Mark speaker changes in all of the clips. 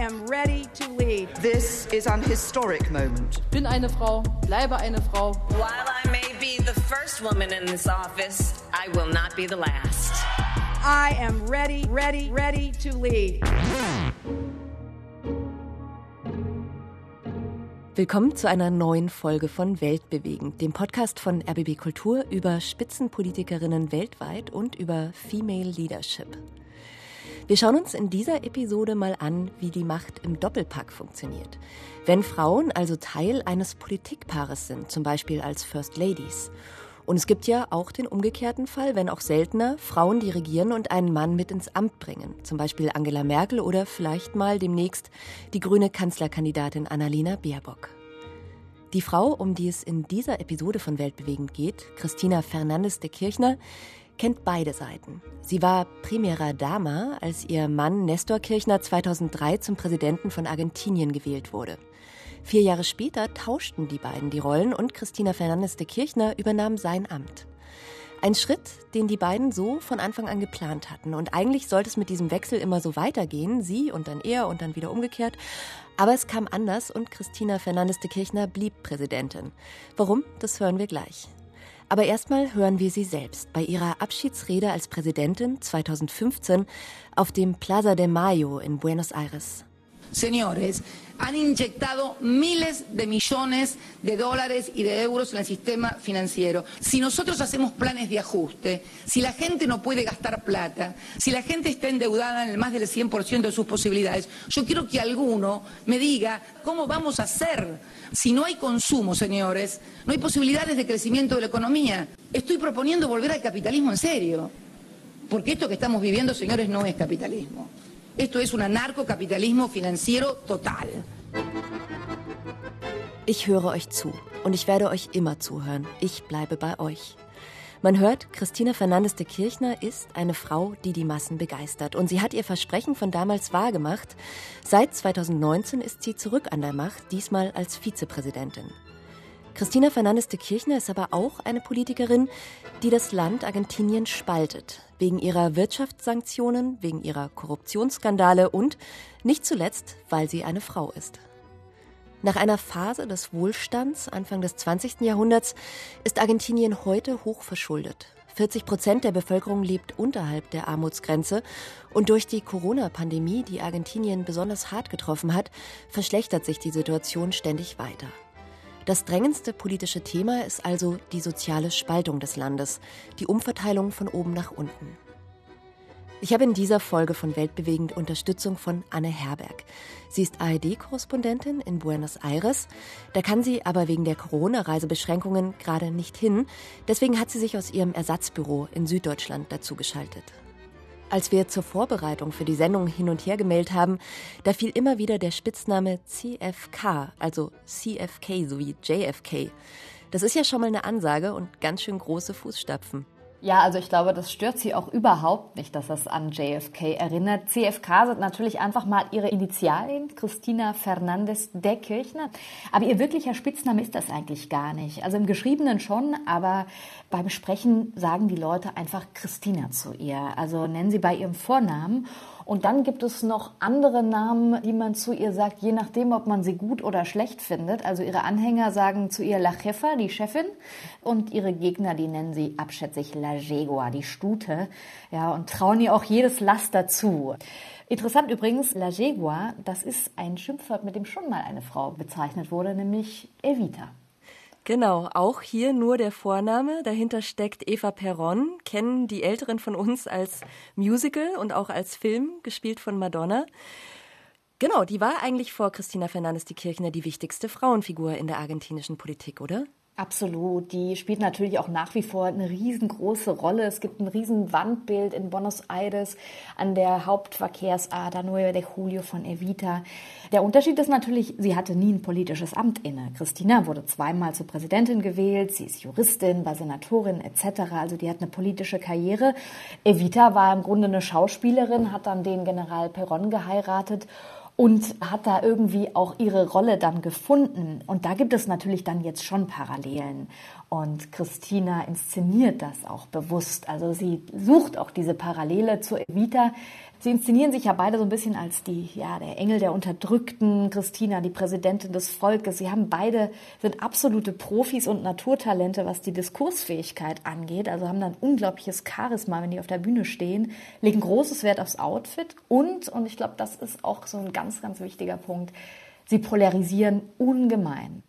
Speaker 1: am ready to lead.
Speaker 2: This is an historic moment.
Speaker 3: Bin eine Frau, bleibe eine Frau.
Speaker 4: While I may be the first woman in this office, I will not be the last.
Speaker 1: I am ready, ready, ready to lead.
Speaker 5: Willkommen zu einer neuen Folge von Weltbewegend, dem Podcast von RBB Kultur über Spitzenpolitikerinnen weltweit und über Female Leadership. Wir schauen uns in dieser Episode mal an, wie die Macht im Doppelpack funktioniert. Wenn Frauen also Teil eines Politikpaares sind, zum Beispiel als First Ladies. Und es gibt ja auch den umgekehrten Fall, wenn auch seltener, Frauen, die regieren und einen Mann mit ins Amt bringen. Zum Beispiel Angela Merkel oder vielleicht mal demnächst die grüne Kanzlerkandidatin Annalena Baerbock. Die Frau, um die es in dieser Episode von Weltbewegend geht, Christina Fernandes de Kirchner, kennt beide Seiten. Sie war Primera Dama, als ihr Mann Nestor Kirchner 2003 zum Präsidenten von Argentinien gewählt wurde. Vier Jahre später tauschten die beiden die Rollen und Christina Fernandes de Kirchner übernahm sein Amt. Ein Schritt, den die beiden so von Anfang an geplant hatten. Und eigentlich sollte es mit diesem Wechsel immer so weitergehen, sie und dann er und dann wieder umgekehrt. Aber es kam anders und Christina Fernandes de Kirchner blieb Präsidentin. Warum? Das hören wir gleich. Aber erstmal hören wir sie selbst bei ihrer Abschiedsrede als Präsidentin 2015 auf dem Plaza de Mayo in Buenos Aires.
Speaker 6: Señores, han inyectado miles de millones de dólares y de euros en el sistema financiero. Si nosotros hacemos planes de ajuste, si la gente no puede gastar plata, si la gente está endeudada en el más del 100% de sus posibilidades, yo quiero que alguno me diga cómo vamos a hacer. Si no hay consumo, señores, no hay posibilidades de crecimiento de la economía. Estoy proponiendo volver al capitalismo en serio. Porque esto que estamos viviendo, señores, no es capitalismo. Esto es un anarcocapitalismo financiero total.
Speaker 5: Ich höre euch zu und ich werde euch immer zuhören. Ich bleibe bei euch. Man hört, Christina Fernandes de Kirchner ist eine Frau, die die Massen begeistert. Und sie hat ihr Versprechen von damals wahrgemacht. Seit 2019 ist sie zurück an der Macht, diesmal als Vizepräsidentin. Christina Fernandes de Kirchner ist aber auch eine Politikerin, die das Land Argentinien spaltet. Wegen ihrer Wirtschaftssanktionen, wegen ihrer Korruptionsskandale und nicht zuletzt, weil sie eine Frau ist. Nach einer Phase des Wohlstands Anfang des 20. Jahrhunderts ist Argentinien heute hoch verschuldet. 40 Prozent der Bevölkerung lebt unterhalb der Armutsgrenze und durch die Corona-Pandemie, die Argentinien besonders hart getroffen hat, verschlechtert sich die Situation ständig weiter. Das drängendste politische Thema ist also die soziale Spaltung des Landes, die Umverteilung von oben nach unten. Ich habe in dieser Folge von Weltbewegend Unterstützung von Anne Herberg. Sie ist ARD-Korrespondentin in Buenos Aires. Da kann sie aber wegen der Corona-Reisebeschränkungen gerade nicht hin. Deswegen hat sie sich aus ihrem Ersatzbüro in Süddeutschland dazugeschaltet. Als wir zur Vorbereitung für die Sendung hin und her gemeldet haben, da fiel immer wieder der Spitzname CFK, also CFK sowie JFK. Das ist ja schon mal eine Ansage und ganz schön große Fußstapfen.
Speaker 7: Ja, also ich glaube, das stört sie auch überhaupt nicht, dass das an JFK erinnert. CFK sind natürlich einfach mal ihre Initialien, Christina Fernandes der Kirchner. Aber ihr wirklicher Spitzname ist das eigentlich gar nicht. Also im Geschriebenen schon, aber beim Sprechen sagen die Leute einfach Christina zu ihr. Also nennen sie bei ihrem Vornamen. Und dann gibt es noch andere Namen, die man zu ihr sagt, je nachdem, ob man sie gut oder schlecht findet. Also ihre Anhänger sagen zu ihr La Jefa, die Chefin, und ihre Gegner, die nennen sie abschätzig La Jegua, die Stute, ja, und trauen ihr auch jedes Laster zu. Interessant übrigens, La Jegua, das ist ein Schimpfwort, mit dem schon mal eine Frau bezeichnet wurde, nämlich Evita.
Speaker 5: Genau, auch hier nur der Vorname. Dahinter steckt Eva Perron, kennen die Älteren von uns als Musical und auch als Film, gespielt von Madonna. Genau, die war eigentlich vor Christina Fernandes die Kirchner die wichtigste Frauenfigur in der argentinischen Politik, oder?
Speaker 7: Absolut. Die spielt natürlich auch nach wie vor eine riesengroße Rolle. Es gibt ein riesen Wandbild in Buenos Aires an der Hauptverkehrsader 9 de Julio von Evita. Der Unterschied ist natürlich, sie hatte nie ein politisches Amt inne. Christina wurde zweimal zur Präsidentin gewählt. Sie ist Juristin, war Senatorin etc. Also die hat eine politische Karriere. Evita war im Grunde eine Schauspielerin, hat dann den General Perón geheiratet und hat da irgendwie auch ihre Rolle dann gefunden. Und da gibt es natürlich dann jetzt schon Parallelen. Und Christina inszeniert das auch bewusst. Also sie sucht auch diese Parallele zu Evita. Sie inszenieren sich ja beide so ein bisschen als die, ja, der Engel der Unterdrückten, Christina, die Präsidentin des Volkes. Sie haben beide, sind absolute Profis und Naturtalente, was die Diskursfähigkeit angeht. Also haben dann unglaubliches Charisma, wenn die auf der Bühne stehen, legen großes Wert aufs Outfit und, und ich glaube, das ist auch so ein ganz, ganz wichtiger Punkt, sie polarisieren ungemein.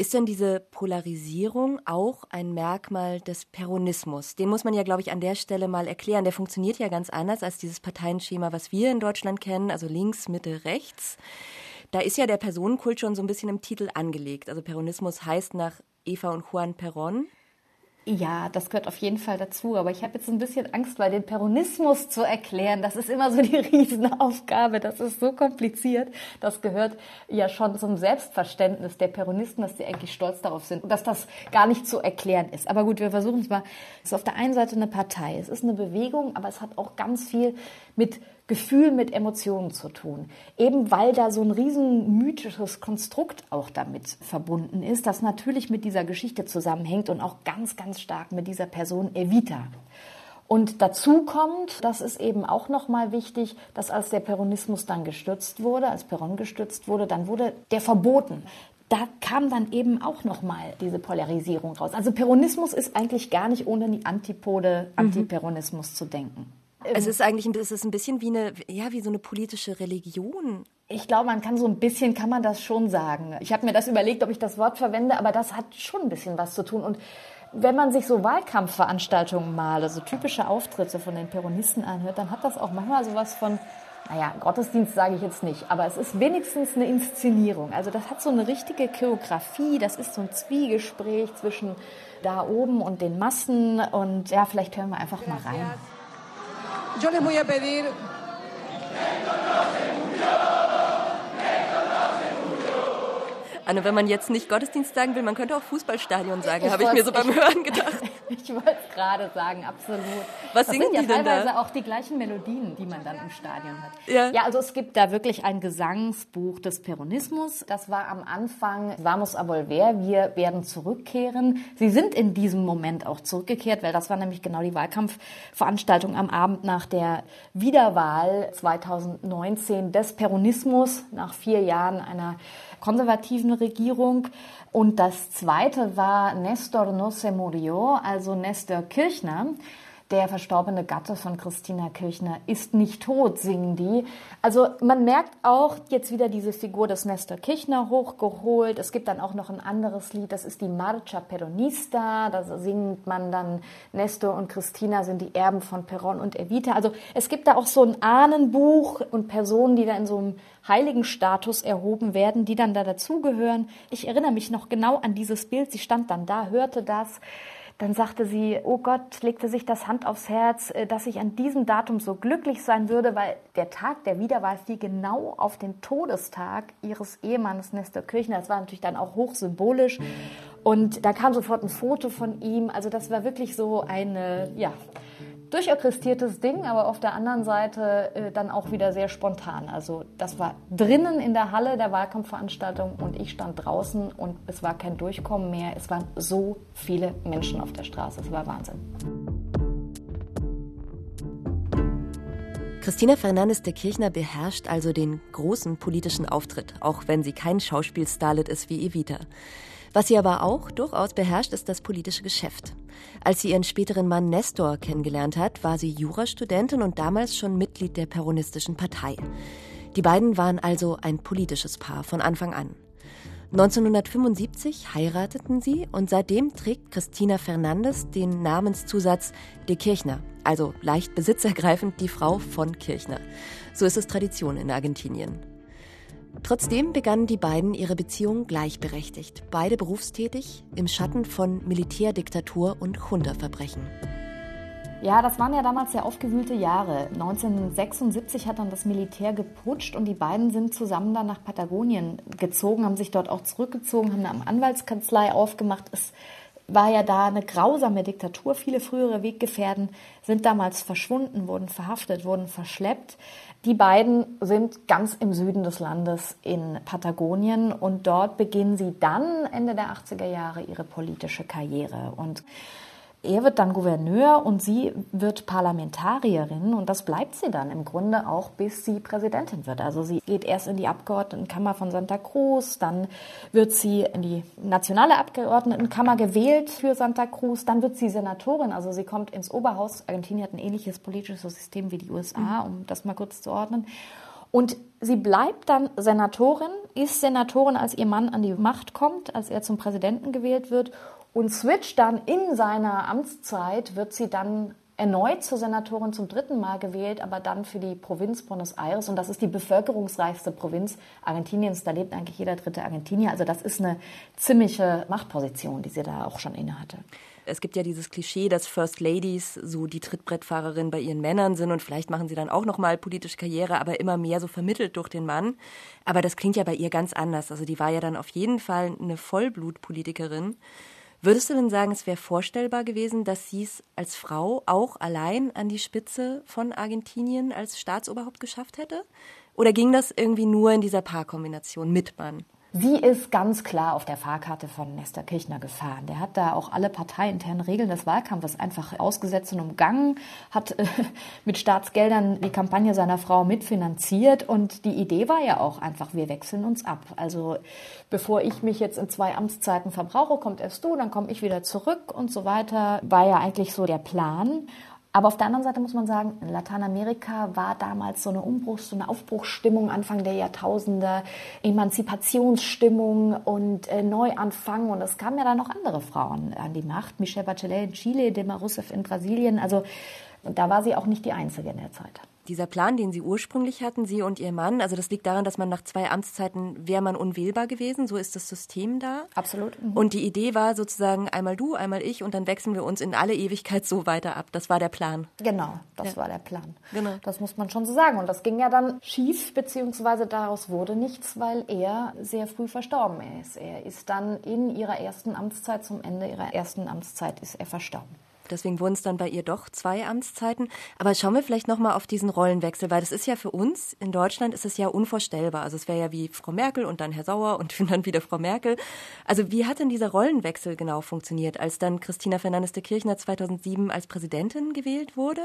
Speaker 5: Ist denn diese Polarisierung auch ein Merkmal des Peronismus? Den muss man ja, glaube ich, an der Stelle mal erklären. Der funktioniert ja ganz anders als dieses Parteienschema, was wir in Deutschland kennen, also links, Mitte, rechts. Da ist ja der Personenkult schon so ein bisschen im Titel angelegt. Also Peronismus heißt nach Eva und Juan Perón.
Speaker 7: Ja, das gehört auf jeden Fall dazu. Aber ich habe jetzt ein bisschen Angst, weil den Peronismus zu erklären, das ist immer so die Riesenaufgabe. Das ist so kompliziert. Das gehört ja schon zum Selbstverständnis der Peronisten, dass sie eigentlich stolz darauf sind, dass das gar nicht zu erklären ist. Aber gut, wir versuchen es mal. Es ist auf der einen Seite eine Partei, es ist eine Bewegung, aber es hat auch ganz viel mit Gefühl mit Emotionen zu tun. Eben weil da so ein riesen mythisches Konstrukt auch damit verbunden ist, das natürlich mit dieser Geschichte zusammenhängt und auch ganz, ganz stark mit dieser Person Evita. Und dazu kommt, das ist eben auch nochmal wichtig, dass als der Peronismus dann gestürzt wurde, als Peron gestürzt wurde, dann wurde der verboten da kam dann eben auch nochmal diese Polarisierung raus. Also Peronismus ist eigentlich gar nicht ohne die Antipode mhm. Antiperonismus mhm. zu denken.
Speaker 5: Es ist eigentlich es ist ein bisschen wie eine, ja, wie so eine politische Religion.
Speaker 7: Ich glaube, man kann so ein bisschen, kann man das schon sagen. Ich habe mir das überlegt, ob ich das Wort verwende, aber das hat schon ein bisschen was zu tun. Und wenn man sich so Wahlkampfveranstaltungen mal, also typische Auftritte von den Peronisten anhört, dann hat das auch manchmal so was von, naja, Gottesdienst sage ich jetzt nicht, aber es ist wenigstens eine Inszenierung. Also das hat so eine richtige Choreografie, das ist so ein Zwiegespräch zwischen da oben und den Massen und ja, vielleicht hören wir einfach mal rein.
Speaker 8: Yo les voy a pedir
Speaker 5: Anne, wenn man jetzt nicht Gottesdienst sagen will, man könnte auch Fußballstadion sagen, habe ich mir so beim ich, Hören gedacht.
Speaker 7: ich wollte es gerade sagen, absolut.
Speaker 5: Was das singen
Speaker 7: sind ja
Speaker 5: die denn
Speaker 7: teilweise
Speaker 5: da?
Speaker 7: auch die gleichen Melodien, die man dann im Stadion hat.
Speaker 5: Ja.
Speaker 7: ja, also es gibt da wirklich ein Gesangsbuch des Peronismus. Das war am Anfang Vamos a volver, wir werden zurückkehren. Sie sind in diesem Moment auch zurückgekehrt, weil das war nämlich genau die Wahlkampfveranstaltung am Abend nach der Wiederwahl 2019 des Peronismus nach vier Jahren einer konservativen Regierung. Und das zweite war Nestor no se murió, also Nestor Kirchner. Der verstorbene Gatte von Christina Kirchner ist nicht tot, singen die. Also man merkt auch jetzt wieder diese Figur des Nestor Kirchner hochgeholt. Es gibt dann auch noch ein anderes Lied, das ist die Marcha Peronista. Da singt man dann, Nestor und Christina sind die Erben von Peron und Evita. Also es gibt da auch so ein Ahnenbuch und Personen, die da in so einem heiligen Status erhoben werden, die dann da dazugehören. Ich erinnere mich noch genau an dieses Bild. Sie stand dann da, hörte das. Dann sagte sie, oh Gott, legte sich das Hand aufs Herz, äh, dass ich an diesem Datum so glücklich sein würde, weil der Tag der Wiederwahl fiel genau auf den Todestag ihres Ehemannes Nestor Kirchner. Das war natürlich dann auch hochsymbolisch. Und da kam sofort ein Foto von ihm. Also das war wirklich so eine, ja, durchorchestriertes Ding, aber auf der anderen Seite äh, dann auch wieder sehr spontan. Also das war drinnen in der Halle der Wahlkampfveranstaltung und ich stand draußen und es war kein Durchkommen mehr. Es waren so viele Menschen auf der Straße. Es war Wahnsinn.
Speaker 5: Christina Fernandes de Kirchner beherrscht also den großen politischen Auftritt, auch wenn sie kein Schauspielstarlet ist wie Evita. Was sie aber auch durchaus beherrscht, ist das politische Geschäft. Als sie ihren späteren Mann Nestor kennengelernt hat, war sie Jurastudentin und damals schon Mitglied der Peronistischen Partei. Die beiden waren also ein politisches Paar von Anfang an. 1975 heirateten sie und seitdem trägt Christina Fernandes den Namenszusatz de Kirchner, also leicht besitzergreifend die Frau von Kirchner. So ist es Tradition in Argentinien. Trotzdem begannen die beiden ihre Beziehung gleichberechtigt, beide berufstätig, im Schatten von Militärdiktatur und Junta-Verbrechen.
Speaker 7: Ja, das waren ja damals sehr aufgewühlte Jahre. 1976 hat dann das Militär geputscht und die beiden sind zusammen dann nach Patagonien gezogen, haben sich dort auch zurückgezogen, haben eine Anwaltskanzlei aufgemacht. Es war ja da eine grausame Diktatur. Viele frühere Weggefährden sind damals verschwunden, wurden verhaftet, wurden verschleppt. Die beiden sind ganz im Süden des Landes in Patagonien und dort beginnen sie dann Ende der 80er Jahre ihre politische Karriere. Und er wird dann Gouverneur und sie wird Parlamentarierin und das bleibt sie dann im Grunde auch, bis sie Präsidentin wird. Also sie geht erst in die Abgeordnetenkammer von Santa Cruz, dann wird sie in die nationale Abgeordnetenkammer gewählt für Santa Cruz, dann wird sie Senatorin, also sie kommt ins Oberhaus. Argentinien hat ein ähnliches politisches System wie die USA, um das mal kurz zu ordnen. Und sie bleibt dann Senatorin, ist Senatorin, als ihr Mann an die Macht kommt, als er zum Präsidenten gewählt wird und switcht dann in seiner Amtszeit, wird sie dann erneut zur Senatorin zum dritten Mal gewählt, aber dann für die Provinz Buenos Aires. Und das ist die bevölkerungsreichste Provinz Argentiniens. Da lebt eigentlich jeder dritte Argentinier. Also das ist eine ziemliche Machtposition, die sie da auch schon innehatte.
Speaker 5: Es gibt ja dieses Klischee, dass First Ladies so die Trittbrettfahrerin bei ihren Männern sind und vielleicht machen sie dann auch nochmal politische Karriere, aber immer mehr so vermittelt durch den Mann. Aber das klingt ja bei ihr ganz anders. Also die war ja dann auf jeden Fall eine Vollblutpolitikerin. Würdest du denn sagen, es wäre vorstellbar gewesen, dass sie es als Frau auch allein an die Spitze von Argentinien als Staatsoberhaupt geschafft hätte? Oder ging das irgendwie nur in dieser Paarkombination mit Mann?
Speaker 7: Sie ist ganz klar auf der Fahrkarte von Nestor Kirchner gefahren. Der hat da auch alle parteiinternen Regeln des Wahlkampfes einfach ausgesetzt und umgangen, hat äh, mit Staatsgeldern die Kampagne seiner Frau mitfinanziert und die Idee war ja auch einfach, wir wechseln uns ab. Also bevor ich mich jetzt in zwei Amtszeiten verbrauche, kommt erst du, dann komme ich wieder zurück und so weiter, war ja eigentlich so der Plan. Aber auf der anderen Seite muss man sagen, in Lateinamerika war damals so eine Umbruchs-, so eine Aufbruchsstimmung Anfang der Jahrtausende, Emanzipationsstimmung und äh, Neuanfang. Und es kamen ja dann noch andere Frauen an die Macht. Michelle Bachelet in Chile, Dilma Rousseff in Brasilien. Also da war sie auch nicht die Einzige in der Zeit
Speaker 5: dieser Plan, den Sie ursprünglich hatten, Sie und Ihr Mann, also das liegt daran, dass man nach zwei Amtszeiten wäre man unwählbar gewesen. So ist das System da.
Speaker 7: Absolut.
Speaker 5: Mhm. Und die Idee war sozusagen einmal du, einmal ich und dann wechseln wir uns in alle Ewigkeit so weiter ab. Das war der Plan.
Speaker 7: Genau, das ja. war der Plan.
Speaker 5: Genau.
Speaker 7: Das muss man schon so sagen. Und das ging ja dann schief, beziehungsweise daraus wurde nichts, weil er sehr früh verstorben ist. Er ist dann in ihrer ersten Amtszeit, zum Ende ihrer ersten Amtszeit, ist er verstorben.
Speaker 5: Deswegen wurden es dann bei ihr doch zwei Amtszeiten. Aber schauen wir vielleicht nochmal auf diesen Rollenwechsel, weil das ist ja für uns in Deutschland ist es ja unvorstellbar. Also es wäre ja wie Frau Merkel und dann Herr Sauer und dann wieder Frau Merkel. Also wie hat denn dieser Rollenwechsel genau funktioniert, als dann Christina Fernandes de Kirchner 2007 als Präsidentin gewählt wurde?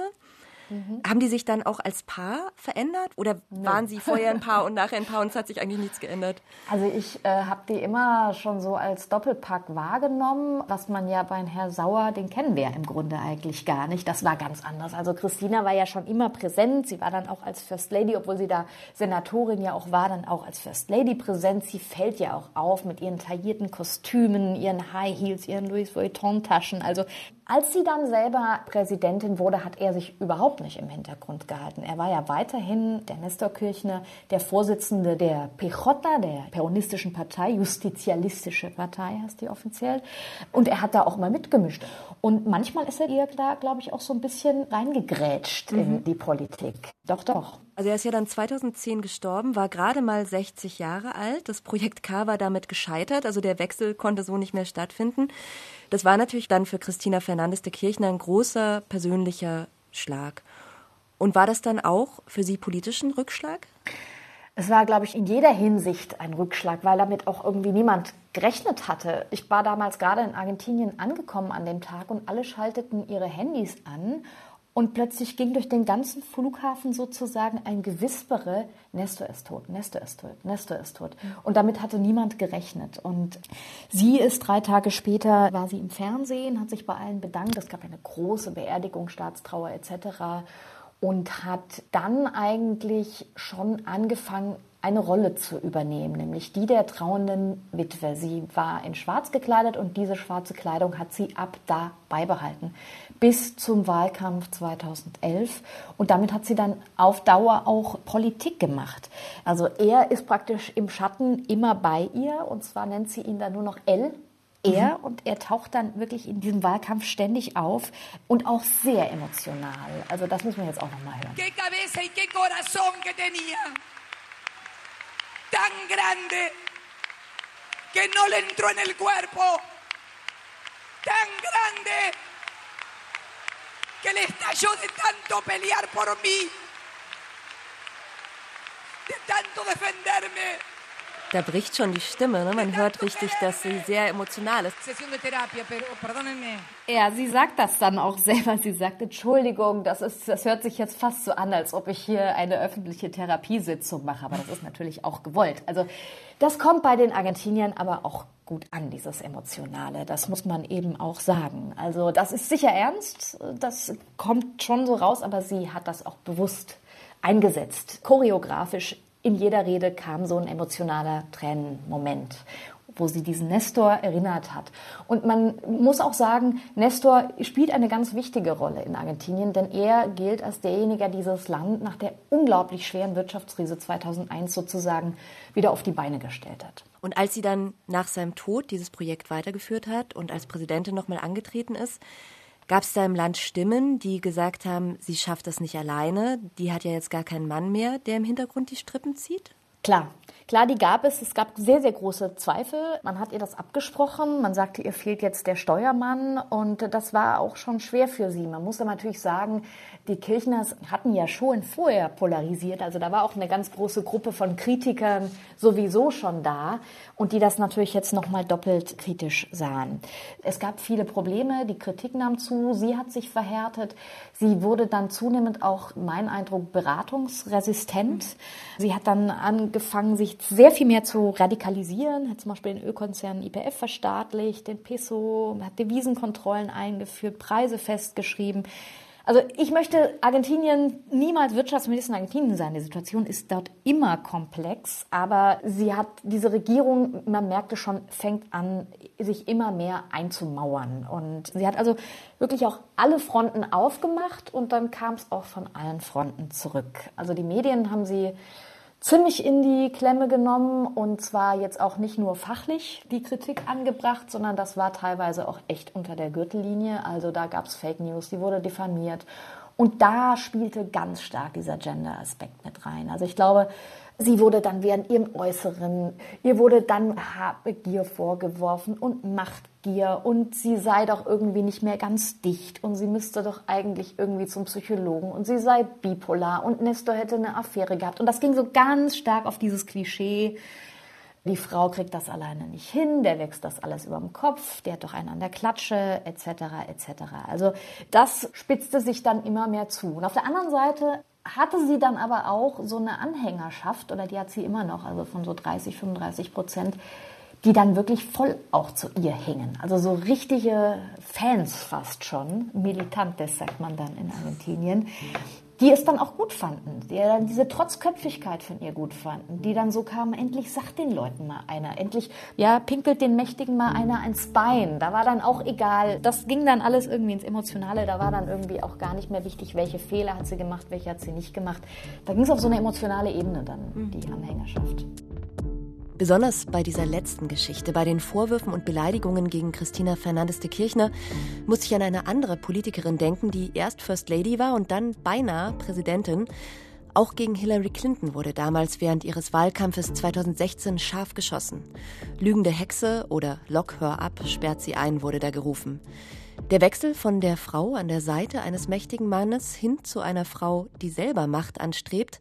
Speaker 5: Mhm. Haben die sich dann auch als Paar verändert oder waren sie vorher ein Paar und nachher ein Paar und es hat sich eigentlich nichts geändert?
Speaker 7: Also ich äh, habe die immer schon so als Doppelpack wahrgenommen, was man ja bei Herrn Sauer, den kennen wir ja im Grunde eigentlich gar nicht. Das war ganz anders. Also Christina war ja schon immer präsent. Sie war dann auch als First Lady, obwohl sie da Senatorin ja auch war, dann auch als First Lady präsent. Sie fällt ja auch auf mit ihren taillierten Kostümen, ihren High Heels, ihren Louis Vuitton Taschen. Also als sie dann selber Präsidentin wurde, hat er sich überhaupt nicht im Hintergrund gehalten. Er war ja weiterhin der Nestor Kirchner, der Vorsitzende der PJ, der Peronistischen Partei, Justizialistische Partei heißt die offiziell. Und er hat da auch mal mitgemischt. Und manchmal ist er ihr da, glaube ich, auch so ein bisschen reingegrätscht mhm. in die Politik. Doch, doch.
Speaker 5: Also er ist ja dann 2010 gestorben, war gerade mal 60 Jahre alt. Das Projekt K war damit gescheitert, also der Wechsel konnte so nicht mehr stattfinden. Das war natürlich dann für Christina Fernandes de Kirchner ein großer persönlicher Schlag. Und war das dann auch für Sie politischen Rückschlag?
Speaker 7: Es war, glaube ich, in jeder Hinsicht ein Rückschlag, weil damit auch irgendwie niemand gerechnet hatte. Ich war damals gerade in Argentinien angekommen an dem Tag und alle schalteten ihre Handys an und plötzlich ging durch den ganzen Flughafen sozusagen ein Gewispere, Nestor ist tot, Nestor ist tot, Nestor ist tot. Und damit hatte niemand gerechnet. Und sie ist drei Tage später, war sie im Fernsehen, hat sich bei allen bedankt. Es gab eine große Beerdigung, Staatstrauer etc. Und hat dann eigentlich schon angefangen, eine Rolle zu übernehmen, nämlich die der trauenden Witwe. Sie war in Schwarz gekleidet und diese schwarze Kleidung hat sie ab da beibehalten bis zum Wahlkampf 2011 und damit hat sie dann auf Dauer auch Politik gemacht. Also er ist praktisch im Schatten immer bei ihr und zwar nennt sie ihn dann nur noch L. Er mhm. und er taucht dann wirklich in diesem Wahlkampf ständig auf und auch sehr emotional. Also das müssen wir jetzt auch noch mal hören. Tan grande que no le entró en el cuerpo, tan grande que le estalló de tanto pelear por mí.
Speaker 8: de tanto defenderme.
Speaker 5: Da bricht schon die Stimme. Ne? Man hört richtig, dass sie sehr emotional ist.
Speaker 7: Ja, sie sagt das dann auch selber. Sie sagt, Entschuldigung, das, ist, das hört sich jetzt fast so an, als ob ich hier eine öffentliche Therapiesitzung mache. Aber das ist natürlich auch gewollt. Also das kommt bei den Argentiniern aber auch gut an, dieses Emotionale. Das muss man eben auch sagen. Also das ist sicher ernst. Das kommt schon so raus, aber sie hat das auch bewusst eingesetzt, choreografisch in jeder Rede kam so ein emotionaler Tränenmoment wo sie diesen Nestor erinnert hat. Und man muss auch sagen, Nestor spielt eine ganz wichtige Rolle in Argentinien, denn er gilt als derjenige, der dieses Land nach der unglaublich schweren Wirtschaftskrise 2001 sozusagen wieder auf die Beine gestellt hat.
Speaker 5: Und als sie dann nach seinem Tod dieses Projekt weitergeführt hat und als Präsidentin nochmal angetreten ist, Gab es da im Land Stimmen, die gesagt haben, sie schafft das nicht alleine, die hat ja jetzt gar keinen Mann mehr, der im Hintergrund die Strippen zieht?
Speaker 7: Klar, Klar, die gab es. Es gab sehr, sehr große Zweifel. Man hat ihr das abgesprochen. Man sagte, ihr fehlt jetzt der Steuermann. Und das war auch schon schwer für sie. Man muss aber natürlich sagen, die Kirchners hatten ja schon vorher polarisiert. Also da war auch eine ganz große Gruppe von Kritikern sowieso schon da und die das natürlich jetzt nochmal doppelt kritisch sahen. Es gab viele Probleme. Die Kritik nahm zu. Sie hat sich verhärtet. Sie wurde dann zunehmend auch, mein Eindruck, beratungsresistent. Sie hat dann angefangen, sich sehr viel mehr zu radikalisieren, hat zum Beispiel den Ölkonzern IPF verstaatlicht, den Peso, hat Devisenkontrollen eingeführt, Preise festgeschrieben. Also ich möchte Argentinien niemals Wirtschaftsminister in Argentinien sein. Die Situation ist dort immer komplex, aber sie hat diese Regierung, man merkte schon, fängt an, sich immer mehr einzumauern. Und sie hat also wirklich auch alle Fronten aufgemacht und dann kam es auch von allen Fronten zurück. Also die Medien haben sie ziemlich in die Klemme genommen und zwar jetzt auch nicht nur fachlich die Kritik angebracht, sondern das war teilweise auch echt unter der Gürtellinie. Also da gab es Fake News, die wurde diffamiert und da spielte ganz stark dieser Gender-Aspekt mit rein. Also ich glaube, Sie wurde dann während ihrem Äußeren, ihr wurde dann Habgier vorgeworfen und Machtgier und sie sei doch irgendwie nicht mehr ganz dicht und sie müsste doch eigentlich irgendwie zum Psychologen und sie sei bipolar und Nestor hätte eine Affäre gehabt. Und das ging so ganz stark auf dieses Klischee, die Frau kriegt das alleine nicht hin, der wächst das alles über dem Kopf, der hat doch einen an der Klatsche, etc., etc. Also das spitzte sich dann immer mehr zu. Und auf der anderen Seite hatte sie dann aber auch so eine Anhängerschaft, oder die hat sie immer noch, also von so 30, 35 Prozent, die dann wirklich voll auch zu ihr hängen. Also so richtige Fans fast schon, Militantes sagt man dann in Argentinien, die es dann auch gut fanden, die dann diese Trotzköpfigkeit von ihr gut fanden, die dann so kamen, endlich sagt den Leuten mal einer, endlich, ja, pinkelt den Mächtigen mal einer ans Bein. Da war dann auch egal, das ging dann alles irgendwie ins Emotionale, da war dann irgendwie auch gar nicht mehr wichtig, welche Fehler hat sie gemacht, welche hat sie nicht gemacht. Da ging es auf so eine emotionale Ebene dann, die Anhängerschaft.
Speaker 5: Besonders bei dieser letzten Geschichte, bei den Vorwürfen und Beleidigungen gegen Christina Fernandes de Kirchner, muss ich an eine andere Politikerin denken, die erst First Lady war und dann beinahe Präsidentin. Auch gegen Hillary Clinton wurde damals während ihres Wahlkampfes 2016 scharf geschossen. Lügende Hexe oder Lock hör ab, sperrt sie ein, wurde da gerufen. Der Wechsel von der Frau an der Seite eines mächtigen Mannes hin zu einer Frau, die selber Macht anstrebt,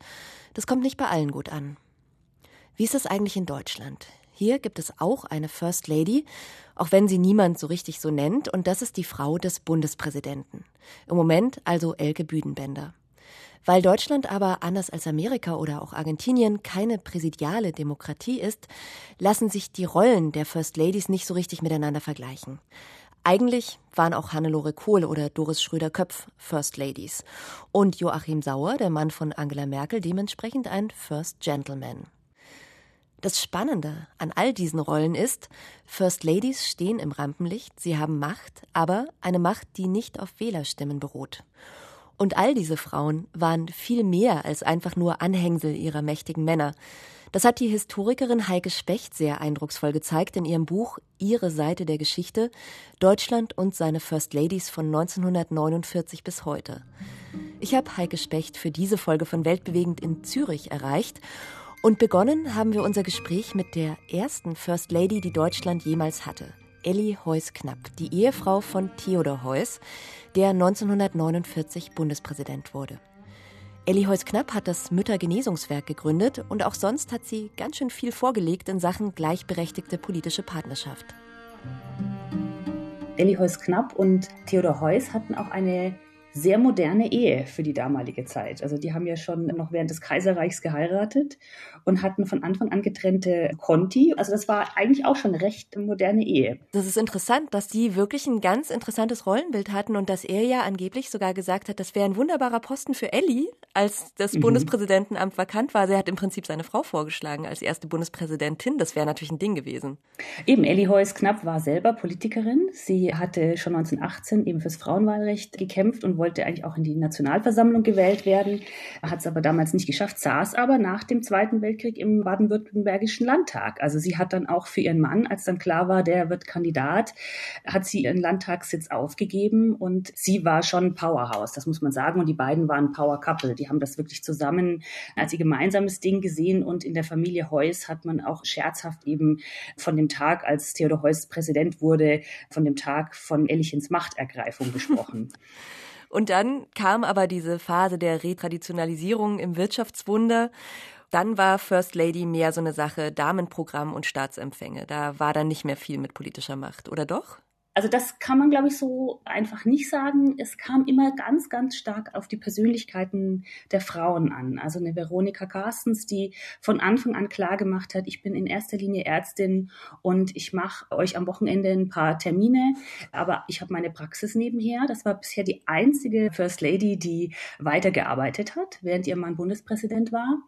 Speaker 5: das kommt nicht bei allen gut an. Wie ist es eigentlich in Deutschland? Hier gibt es auch eine First Lady, auch wenn sie niemand so richtig so nennt, und das ist die Frau des Bundespräsidenten. Im Moment also Elke Büdenbender. Weil Deutschland aber anders als Amerika oder auch Argentinien keine präsidiale Demokratie ist, lassen sich die Rollen der First Ladies nicht so richtig miteinander vergleichen. Eigentlich waren auch Hannelore Kohl oder Doris Schröder-Köpf First Ladies und Joachim Sauer, der Mann von Angela Merkel, dementsprechend ein First Gentleman. Das Spannende an all diesen Rollen ist, First Ladies stehen im Rampenlicht, sie haben Macht, aber eine Macht, die nicht auf Wählerstimmen beruht. Und all diese Frauen waren viel mehr als einfach nur Anhängsel ihrer mächtigen Männer. Das hat die Historikerin Heike Specht sehr eindrucksvoll gezeigt in ihrem Buch Ihre Seite der Geschichte Deutschland und seine First Ladies von 1949 bis heute. Ich habe Heike Specht für diese Folge von Weltbewegend in Zürich erreicht und begonnen haben wir unser Gespräch mit der ersten First Lady, die Deutschland jemals hatte. Elli Heuss-Knapp, die Ehefrau von Theodor Heuss, der 1949 Bundespräsident wurde. Elli Heuss-Knapp hat das Müttergenesungswerk gegründet und auch sonst hat sie ganz schön viel vorgelegt in Sachen gleichberechtigte politische Partnerschaft.
Speaker 9: Elli Heuss-Knapp und Theodor Heuss hatten auch eine sehr moderne Ehe für die damalige Zeit. Also die haben ja schon noch während des Kaiserreichs geheiratet und hatten von Anfang an getrennte Conti. Also das war eigentlich auch schon eine recht moderne Ehe.
Speaker 5: Das ist interessant, dass die wirklich ein ganz interessantes Rollenbild hatten und dass er ja angeblich sogar gesagt hat, das wäre ein wunderbarer Posten für Elli, als das mhm. Bundespräsidentenamt vakant war. Sie hat im Prinzip seine Frau vorgeschlagen als erste Bundespräsidentin. Das wäre natürlich ein Ding gewesen.
Speaker 9: Eben, Elli Heuss-Knapp war selber Politikerin. Sie hatte schon 1918 eben fürs Frauenwahlrecht gekämpft und wollte eigentlich auch in die Nationalversammlung gewählt werden, hat es aber damals nicht geschafft, saß aber nach dem Zweiten Weltkrieg im baden-württembergischen Landtag. Also sie hat dann auch für ihren Mann, als dann klar war, der wird Kandidat, hat sie ihren Landtagssitz aufgegeben und sie war schon Powerhouse, das muss man sagen. Und die beiden waren Power Couple. Die haben das wirklich zusammen als ihr gemeinsames Ding gesehen und in der Familie Heuss hat man auch scherzhaft eben von dem Tag, als Theodor Heuss Präsident wurde, von dem Tag von Ellichens Machtergreifung gesprochen.
Speaker 5: Und dann kam aber diese Phase der Retraditionalisierung im Wirtschaftswunder. Dann war First Lady mehr so eine Sache Damenprogramm und Staatsempfänge. Da war dann nicht mehr viel mit politischer Macht, oder doch?
Speaker 9: Also das kann man, glaube ich, so einfach nicht sagen. Es kam immer ganz, ganz stark auf die Persönlichkeiten der Frauen an. Also eine Veronika Carstens, die von Anfang an klar gemacht hat, ich bin in erster Linie Ärztin und ich mache euch am Wochenende ein paar Termine, aber ich habe meine Praxis nebenher. Das war bisher die einzige First Lady, die weitergearbeitet hat, während ihr Mann Bundespräsident war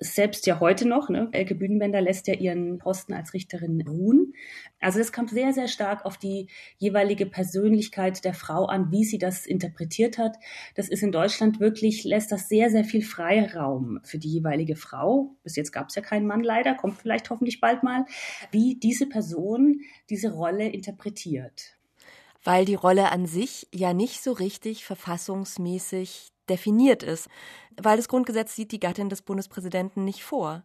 Speaker 9: selbst ja heute noch. Ne? Elke Bühnenbender lässt ja ihren Posten als Richterin ruhen. Also es kommt sehr, sehr stark auf die jeweilige Persönlichkeit der Frau an, wie sie das interpretiert hat. Das ist in Deutschland wirklich, lässt das sehr, sehr viel Freiraum für die jeweilige Frau. Bis jetzt gab es ja keinen Mann leider, kommt vielleicht hoffentlich bald mal, wie diese Person diese Rolle interpretiert.
Speaker 5: Weil die Rolle an sich ja nicht so richtig verfassungsmäßig definiert ist weil das Grundgesetz sieht die Gattin des Bundespräsidenten nicht vor.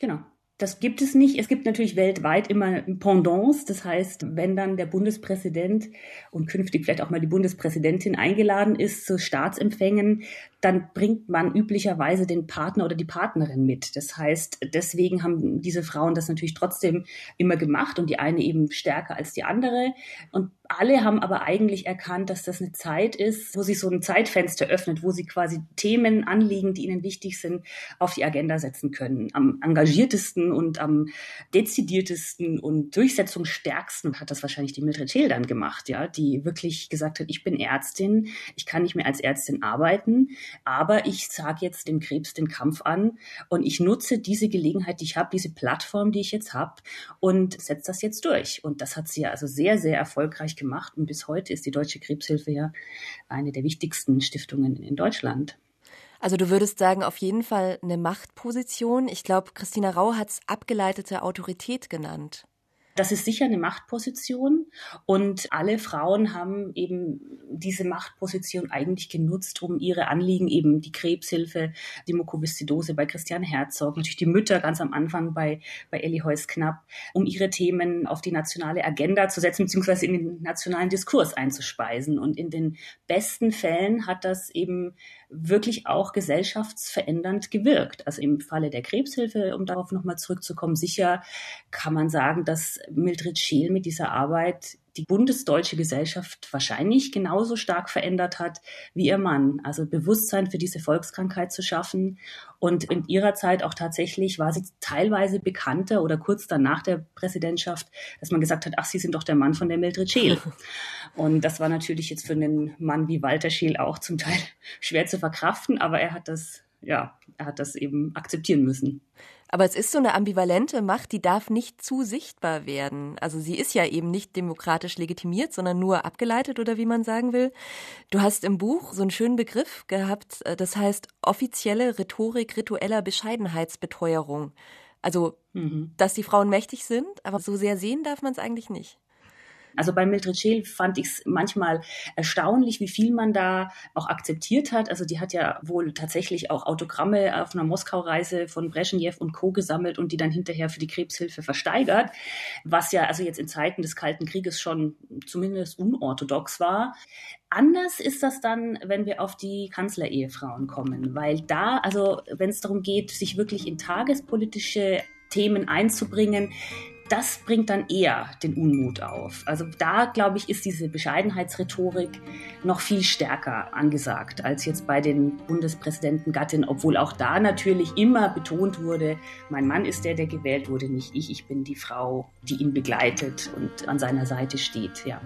Speaker 9: Genau. Das gibt es nicht. Es gibt natürlich weltweit immer Pendants. Das heißt, wenn dann der Bundespräsident und künftig vielleicht auch mal die Bundespräsidentin eingeladen ist zu Staatsempfängen, dann bringt man üblicherweise den Partner oder die Partnerin mit. Das heißt, deswegen haben diese Frauen das natürlich trotzdem immer gemacht und die eine eben stärker als die andere. Und alle haben aber eigentlich erkannt, dass das eine Zeit ist, wo sich so ein Zeitfenster öffnet, wo sie quasi Themen, Anliegen, die ihnen wichtig sind, auf die Agenda setzen können. Am engagiertesten und am dezidiertesten und durchsetzungsstärksten hat das wahrscheinlich die Mildred Scheel dann gemacht, ja, die wirklich gesagt hat, ich bin Ärztin, ich kann nicht mehr als Ärztin arbeiten, aber ich sage jetzt dem Krebs den Kampf an und ich nutze diese Gelegenheit, die ich habe, diese Plattform, die ich jetzt habe und setze das jetzt durch. Und das hat sie ja also sehr, sehr erfolgreich gemacht. Und bis heute ist die Deutsche Krebshilfe ja eine der wichtigsten Stiftungen in Deutschland.
Speaker 5: Also du würdest sagen, auf jeden Fall eine Machtposition. Ich glaube, Christina Rau hat es abgeleitete Autorität genannt.
Speaker 9: Das ist sicher eine Machtposition und alle Frauen haben eben diese Machtposition eigentlich genutzt, um ihre Anliegen, eben die Krebshilfe, die Mukoviszidose bei Christian Herzog, natürlich die Mütter ganz am Anfang bei, bei Elli Heuss-Knapp, um ihre Themen auf die nationale Agenda zu setzen, beziehungsweise in den nationalen Diskurs einzuspeisen. Und in den besten Fällen hat das eben wirklich auch gesellschaftsverändernd gewirkt. Also im Falle der Krebshilfe, um darauf nochmal zurückzukommen, sicher kann man sagen, dass Mildred Scheel mit dieser Arbeit die bundesdeutsche Gesellschaft wahrscheinlich genauso stark verändert hat wie ihr Mann. Also Bewusstsein für diese Volkskrankheit zu schaffen. Und in ihrer Zeit auch tatsächlich war sie teilweise bekannter oder kurz danach der Präsidentschaft, dass man gesagt hat, ach, Sie sind doch der Mann von der Mildred Scheel. Und das war natürlich jetzt für einen Mann wie Walter Scheel auch zum Teil schwer zu verkraften, aber er hat das, ja, er hat das eben akzeptieren müssen.
Speaker 5: Aber es ist so eine ambivalente Macht, die darf nicht zu sichtbar werden. Also sie ist ja eben nicht demokratisch legitimiert, sondern nur abgeleitet oder wie man sagen will. Du hast im Buch so einen schönen Begriff gehabt, äh, das heißt offizielle Rhetorik ritueller Bescheidenheitsbeteuerung. Also, mhm. dass die Frauen mächtig sind, aber so sehr sehen darf man es eigentlich nicht.
Speaker 9: Also bei Mildred Scheel fand ich es manchmal erstaunlich, wie viel man da auch akzeptiert hat. Also die hat ja wohl tatsächlich auch Autogramme auf einer Moskau-Reise von Brezhnev und Co. gesammelt und die dann hinterher für die Krebshilfe versteigert, was ja also jetzt in Zeiten des Kalten Krieges schon zumindest unorthodox war. Anders ist das dann, wenn wir auf die Kanzlerehefrauen kommen, weil da, also wenn es darum geht, sich wirklich in tagespolitische Themen einzubringen, das bringt dann eher den Unmut auf. Also da, glaube ich, ist diese Bescheidenheitsrhetorik noch viel stärker angesagt als jetzt bei den Bundespräsidentengattinnen, obwohl auch da natürlich immer betont wurde, mein Mann ist der, der gewählt wurde, nicht ich, ich bin die Frau, die ihn begleitet und an seiner Seite steht, ja.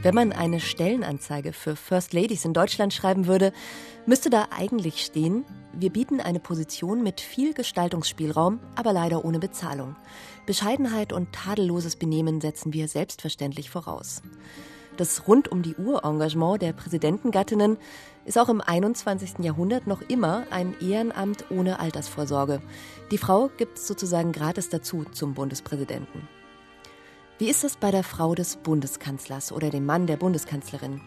Speaker 5: Wenn man eine Stellenanzeige für First Ladies in Deutschland schreiben würde, müsste da eigentlich stehen, wir bieten eine Position mit viel Gestaltungsspielraum, aber leider ohne Bezahlung. Bescheidenheit und tadelloses Benehmen setzen wir selbstverständlich voraus. Das rund um die Uhr Engagement der Präsidentengattinnen ist auch im 21. Jahrhundert noch immer ein Ehrenamt ohne Altersvorsorge. Die Frau gibt es sozusagen gratis dazu zum Bundespräsidenten. Wie ist es bei der Frau des Bundeskanzlers oder dem Mann der Bundeskanzlerin?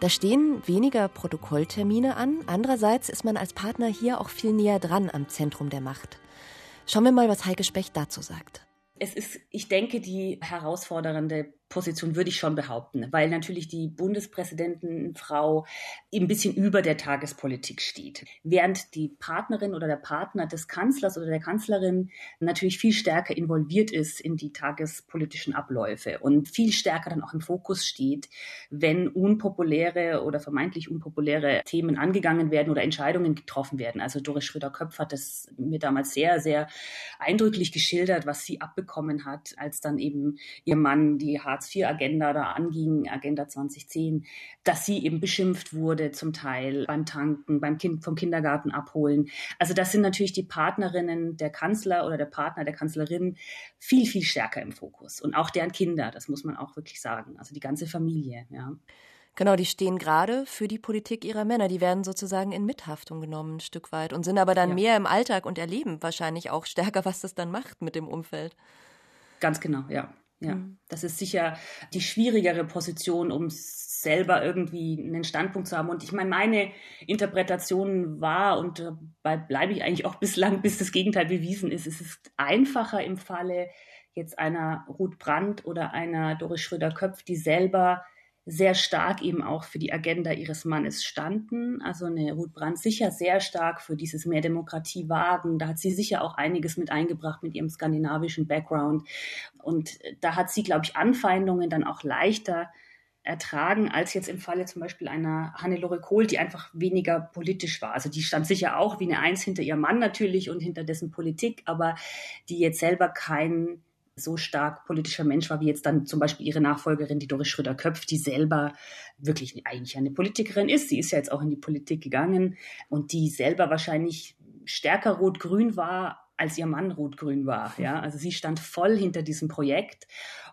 Speaker 5: Da stehen weniger Protokolltermine an. Andererseits ist man als Partner hier auch viel näher dran am Zentrum der Macht. Schauen wir mal, was Heike Specht dazu sagt.
Speaker 9: Es ist, ich denke, die herausfordernde Position würde ich schon behaupten, weil natürlich die Bundespräsidentenfrau ein bisschen über der Tagespolitik steht. Während die Partnerin oder der Partner des Kanzlers oder der Kanzlerin natürlich viel stärker involviert ist in die tagespolitischen Abläufe und viel stärker dann auch im Fokus steht, wenn unpopuläre oder vermeintlich unpopuläre Themen angegangen werden oder Entscheidungen getroffen werden. Also Doris Schröder-Köpf hat das mir damals sehr, sehr eindrücklich geschildert, was sie abbekommen hat, als dann eben ihr Mann die Hartz-IV-Agenda da anging, Agenda 2010, dass sie eben beschimpft wurde zum Teil beim Tanken, beim Kind vom Kindergarten abholen. Also das sind natürlich die Partnerinnen der Kanzler oder der Partner der Kanzlerin viel, viel stärker im Fokus. Und auch deren Kinder, das muss man auch wirklich sagen. Also die ganze Familie, ja.
Speaker 5: Genau, die stehen gerade für die Politik ihrer Männer. Die werden sozusagen in Mithaftung genommen, ein Stück weit, und sind aber dann ja. mehr im Alltag und erleben wahrscheinlich auch stärker, was das dann macht mit dem Umfeld.
Speaker 9: Ganz genau, ja. Ja, mhm. das ist sicher die schwierigere Position, um selber irgendwie einen Standpunkt zu haben. Und ich meine, meine Interpretation war, und dabei bleibe ich eigentlich auch bislang, bis das Gegenteil bewiesen ist, es ist einfacher im Falle jetzt einer Ruth Brandt oder einer Doris Schröder-Köpf, die selber sehr stark eben auch für die Agenda ihres Mannes standen. Also eine Ruth Brandt sicher sehr stark für dieses mehr Demokratie wagen. Da hat sie sicher auch einiges mit eingebracht mit ihrem skandinavischen Background. Und da hat sie, glaube ich, Anfeindungen dann auch leichter ertragen, als jetzt im Falle zum Beispiel einer Hannelore Kohl, die einfach weniger politisch war. Also die stand sicher auch wie eine Eins hinter ihrem Mann natürlich und hinter dessen Politik, aber die jetzt selber kein so stark politischer Mensch war, wie jetzt dann zum Beispiel ihre Nachfolgerin, die Doris Schröder-Köpf, die selber wirklich eigentlich eine Politikerin ist. Sie ist ja jetzt auch in die Politik gegangen und die selber wahrscheinlich stärker rot-grün war, als ihr Mann rot-grün war. Ja, also sie stand voll hinter diesem Projekt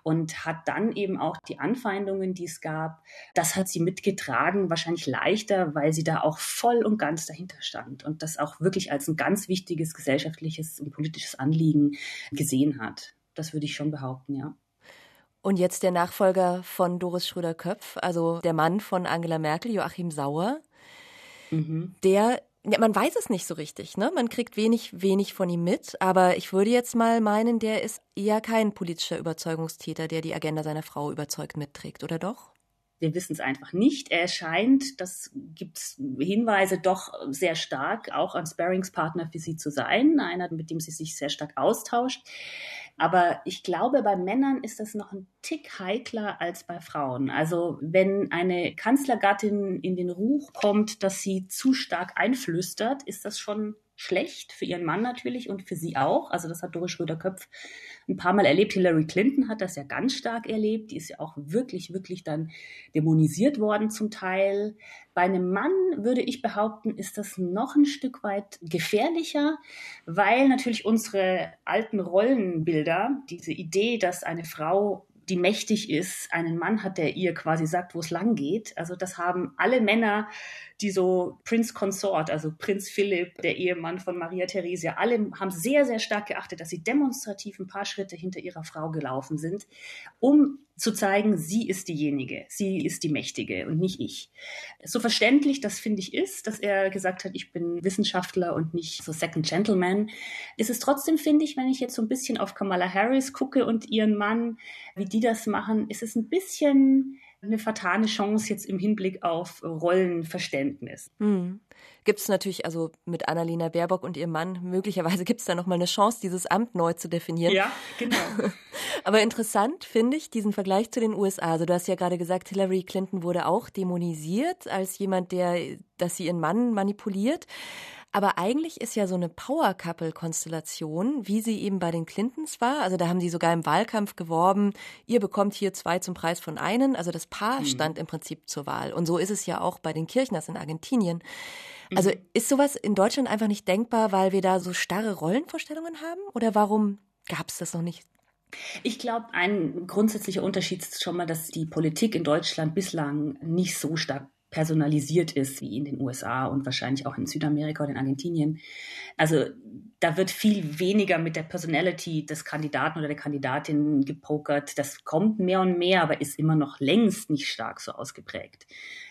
Speaker 9: und hat dann eben auch die Anfeindungen, die es gab, das hat sie mitgetragen, wahrscheinlich leichter, weil sie da auch voll und ganz dahinter stand und das auch wirklich als ein ganz wichtiges gesellschaftliches und politisches Anliegen gesehen hat. Das würde ich schon behaupten, ja.
Speaker 5: Und jetzt der Nachfolger von Doris Schröder-Köpf, also der Mann von Angela Merkel, Joachim Sauer. Mhm. Der, ja, man weiß es nicht so richtig, ne? Man kriegt wenig, wenig von ihm mit. Aber ich würde jetzt mal meinen, der ist eher kein politischer Überzeugungstäter, der die Agenda seiner Frau überzeugt mitträgt, oder doch?
Speaker 9: Wir wissen es einfach nicht. Er scheint, das gibt es Hinweise, doch sehr stark auch ein Sparringspartner für sie zu sein, einer, mit dem sie sich sehr stark austauscht. Aber ich glaube, bei Männern ist das noch ein Tick heikler als bei Frauen. Also wenn eine Kanzlergattin in den Ruch kommt, dass sie zu stark einflüstert, ist das schon schlecht für ihren Mann natürlich und für sie auch. Also das hat Doris Schröder-Köpf ein paar Mal erlebt. Hillary Clinton hat das ja ganz stark erlebt. Die ist ja auch wirklich, wirklich dann dämonisiert worden zum Teil. Bei einem Mann würde ich behaupten, ist das noch ein Stück weit gefährlicher, weil natürlich unsere alten Rollenbilder, diese Idee, dass eine Frau die mächtig ist, einen Mann hat, der ihr quasi sagt, wo es lang geht. Also das haben alle Männer, die so Prince Consort, also Prinz Philipp, der Ehemann von Maria Theresia, alle haben sehr, sehr stark geachtet, dass sie demonstrativ ein paar Schritte hinter ihrer Frau gelaufen sind, um zu zeigen, sie ist diejenige, sie ist die Mächtige und nicht ich. So verständlich das finde ich ist, dass er gesagt hat, ich bin Wissenschaftler und nicht so Second Gentleman, ist es trotzdem, finde ich, wenn ich jetzt so ein bisschen auf Kamala Harris gucke und ihren Mann, wie die das machen, ist es ein bisschen eine vertane Chance jetzt im Hinblick auf Rollenverständnis.
Speaker 5: Hm. Gibt es natürlich, also mit Annalena Baerbock und ihrem Mann, möglicherweise gibt es da nochmal eine Chance, dieses Amt neu zu definieren.
Speaker 9: Ja, genau.
Speaker 5: Aber interessant finde ich diesen Vergleich zu den USA. Also du hast ja gerade gesagt, Hillary Clinton wurde auch dämonisiert als jemand, der, dass sie ihren Mann manipuliert. Aber eigentlich ist ja so eine Power-Couple-Konstellation, wie sie eben bei den Clintons war. Also da haben sie sogar im Wahlkampf geworben, ihr bekommt hier zwei zum Preis von einen. Also das Paar mhm. stand im Prinzip zur Wahl. Und so ist es ja auch bei den Kirchners in Argentinien. Also mhm. ist sowas in Deutschland einfach nicht denkbar, weil wir da so starre Rollenvorstellungen haben? Oder warum gab es das noch nicht?
Speaker 9: Ich glaube, ein grundsätzlicher Unterschied ist schon mal, dass die Politik in Deutschland bislang nicht so stark personalisiert ist wie in den USA und wahrscheinlich auch in Südamerika oder in Argentinien. Also da wird viel weniger mit der Personality des Kandidaten oder der Kandidatin gepokert. Das kommt mehr und mehr, aber ist immer noch längst nicht stark so ausgeprägt.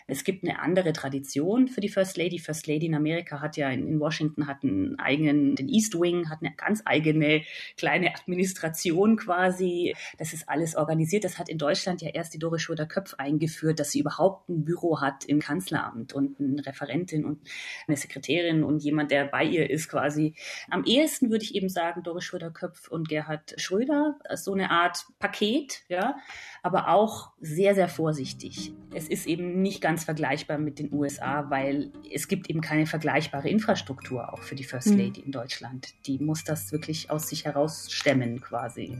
Speaker 9: Es gibt eine andere Tradition für die First Lady. First Lady in Amerika hat ja in, in Washington hat einen eigenen, den East Wing hat eine ganz eigene kleine Administration quasi. Das ist alles organisiert. Das hat in Deutschland ja erst die Doris Schröder-Köpf eingeführt, dass sie überhaupt ein Büro hat im Kanzleramt und eine Referentin und eine Sekretärin und jemand, der bei ihr ist quasi. Am ehesten würde ich eben sagen, Doris Schröder-Köpf und Gerhard Schröder, so eine Art Paket, ja, aber auch sehr, sehr vorsichtig. Es ist eben nicht ganz ganz vergleichbar mit den USA, weil es gibt eben keine vergleichbare Infrastruktur auch für die First mhm. Lady in Deutschland. Die muss das wirklich aus sich heraus stemmen quasi.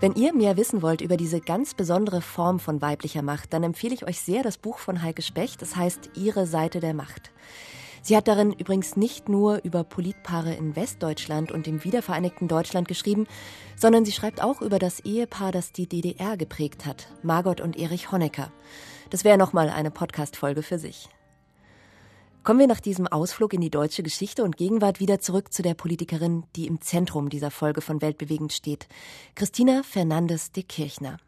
Speaker 5: Wenn ihr mehr wissen wollt über diese ganz besondere Form von weiblicher Macht, dann empfehle ich euch sehr das Buch von Heike Specht. Es heißt Ihre Seite der Macht. Sie hat darin übrigens nicht nur über Politpaare in Westdeutschland und dem wiedervereinigten Deutschland geschrieben, sondern sie schreibt auch über das Ehepaar, das die DDR geprägt hat, Margot und Erich Honecker. Das wäre nochmal eine Podcast-Folge für sich. Kommen wir nach diesem Ausflug in die deutsche Geschichte und Gegenwart wieder zurück zu der Politikerin, die im Zentrum dieser Folge von Weltbewegend steht, Christina Fernandes de Kirchner.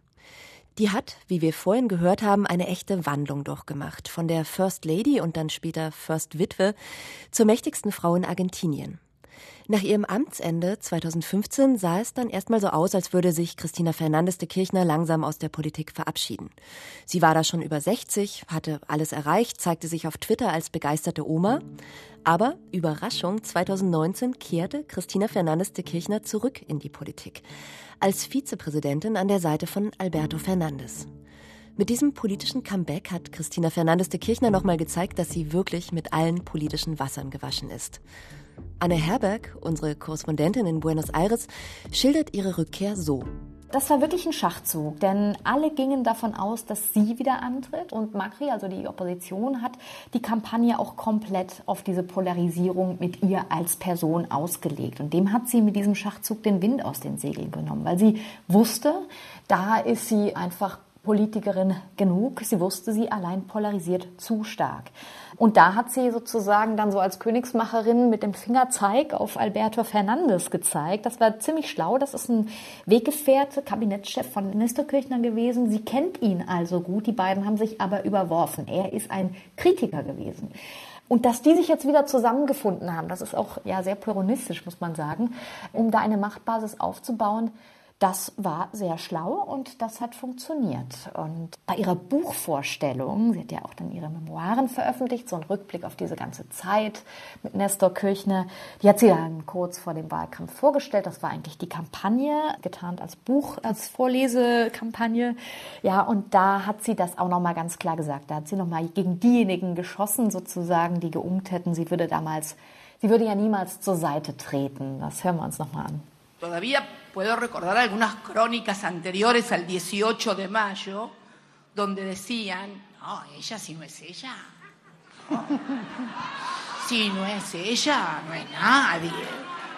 Speaker 5: Die hat, wie wir vorhin gehört haben, eine echte Wandlung durchgemacht. Von der First Lady und dann später First Witwe zur mächtigsten Frau in Argentinien. Nach ihrem Amtsende 2015 sah es dann erstmal so aus, als würde sich Christina Fernandes de Kirchner langsam aus der Politik verabschieden. Sie war da schon über 60, hatte alles erreicht, zeigte sich auf Twitter als begeisterte Oma. Aber Überraschung, 2019 kehrte Christina Fernandes de Kirchner zurück in die Politik. Als Vizepräsidentin an der Seite von Alberto Fernandes. Mit diesem politischen Comeback hat Christina Fernandes de Kirchner nochmal gezeigt, dass sie wirklich mit allen politischen Wassern gewaschen ist. Anne Herberg, unsere Korrespondentin in Buenos Aires, schildert ihre Rückkehr so.
Speaker 7: Das war wirklich ein Schachzug, denn alle gingen davon aus, dass sie wieder antritt und Macri, also die Opposition, hat die Kampagne auch komplett auf diese Polarisierung mit ihr als Person ausgelegt. Und dem hat sie mit diesem Schachzug den Wind aus den Segeln genommen, weil sie wusste, da ist sie einfach Politikerin genug. Sie wusste, sie allein polarisiert zu stark. Und da hat sie sozusagen dann so als Königsmacherin mit dem Fingerzeig auf Alberto Fernandes gezeigt. Das war ziemlich schlau. Das ist ein Weggefährte, Kabinettschef von Nestor Kirchner gewesen. Sie kennt ihn also gut. Die beiden haben sich aber überworfen. Er ist ein Kritiker gewesen. Und dass die sich jetzt wieder zusammengefunden haben, das ist auch ja sehr pyronistisch, muss man sagen, um da eine Machtbasis aufzubauen, das war sehr schlau und das hat funktioniert. Und bei ihrer Buchvorstellung, sie hat ja auch dann ihre Memoiren veröffentlicht, so ein Rückblick auf diese ganze Zeit mit Nestor Kirchner, die hat sie dann kurz vor dem Wahlkampf vorgestellt. Das war eigentlich die Kampagne, getarnt als Buch, als Vorlesekampagne. Ja, und da hat sie das auch nochmal ganz klar gesagt. Da hat sie nochmal gegen diejenigen geschossen, sozusagen, die geungt hätten. Sie würde damals, sie würde ja niemals zur Seite treten. Das hören wir uns nochmal an.
Speaker 8: Todavía puedo recordar algunas crónicas anteriores al 18 de mayo, donde decían, no, ella si no es ella. si no es ella, no es nadie.